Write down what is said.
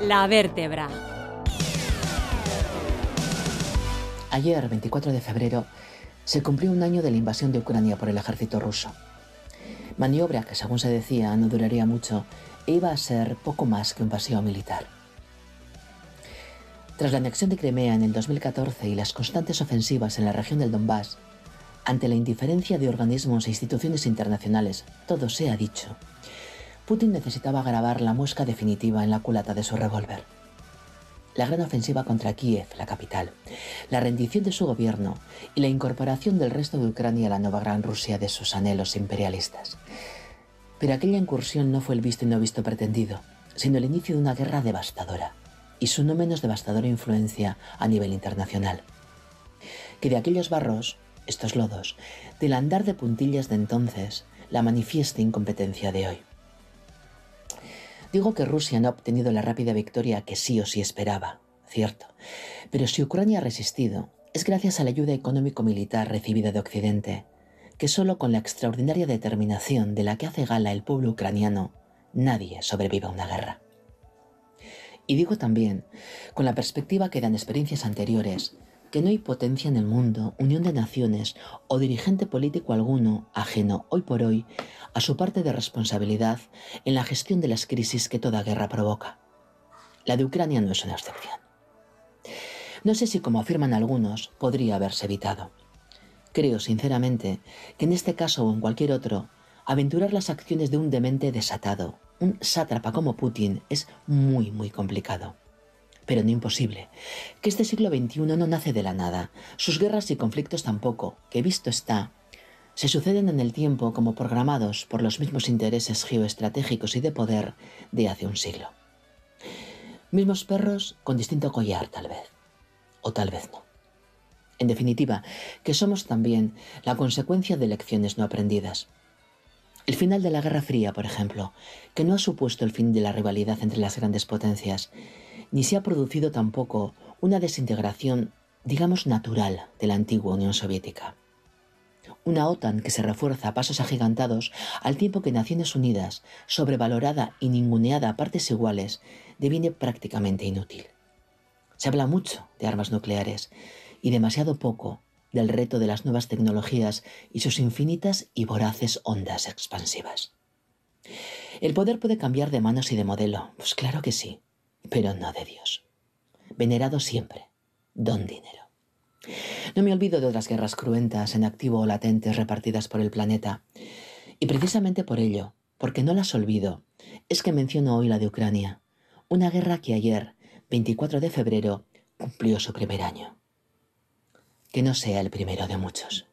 La vértebra. Ayer, 24 de febrero, se cumplió un año de la invasión de Ucrania por el ejército ruso. Maniobra que, según se decía, no duraría mucho e iba a ser poco más que un paseo militar. Tras la anexión de Crimea en el 2014 y las constantes ofensivas en la región del Donbass, ante la indiferencia de organismos e instituciones internacionales, todo se ha dicho, Putin necesitaba grabar la muesca definitiva en la culata de su revólver. La gran ofensiva contra Kiev, la capital, la rendición de su gobierno y la incorporación del resto de Ucrania a la nueva Gran Rusia de sus anhelos imperialistas. Pero aquella incursión no fue el visto y no visto pretendido, sino el inicio de una guerra devastadora y su no menos devastadora influencia a nivel internacional. Que de aquellos barros, estos lodos, del andar de puntillas de entonces, la manifiesta incompetencia de hoy. Digo que Rusia no ha obtenido la rápida victoria que sí o sí esperaba, cierto, pero si Ucrania ha resistido, es gracias a la ayuda económico-militar recibida de Occidente, que solo con la extraordinaria determinación de la que hace gala el pueblo ucraniano, nadie sobrevive a una guerra. Y digo también, con la perspectiva que dan experiencias anteriores, que no hay potencia en el mundo, unión de naciones o dirigente político alguno ajeno hoy por hoy a su parte de responsabilidad en la gestión de las crisis que toda guerra provoca. La de Ucrania no es una excepción. No sé si, como afirman algunos, podría haberse evitado. Creo, sinceramente, que en este caso o en cualquier otro, aventurar las acciones de un demente desatado, un sátrapa como Putin, es muy, muy complicado. Pero no imposible. Que este siglo XXI no nace de la nada, sus guerras y conflictos tampoco, que visto está, se suceden en el tiempo como programados por los mismos intereses geoestratégicos y de poder de hace un siglo. Mismos perros con distinto collar, tal vez. O tal vez no. En definitiva, que somos también la consecuencia de lecciones no aprendidas. El final de la Guerra Fría, por ejemplo, que no ha supuesto el fin de la rivalidad entre las grandes potencias, ni se ha producido tampoco una desintegración, digamos, natural de la antigua Unión Soviética. Una OTAN que se refuerza a pasos agigantados al tiempo que Naciones Unidas, sobrevalorada y ninguneada a partes iguales, deviene prácticamente inútil. Se habla mucho de armas nucleares y demasiado poco del reto de las nuevas tecnologías y sus infinitas y voraces ondas expansivas. ¿El poder puede cambiar de manos y de modelo? Pues claro que sí, pero no de Dios. Venerado siempre, don dinero. No me olvido de otras guerras cruentas en activo o latentes repartidas por el planeta. Y precisamente por ello, porque no las olvido, es que menciono hoy la de Ucrania, una guerra que ayer, 24 de febrero, cumplió su primer año. Que no sea el primero de muchos.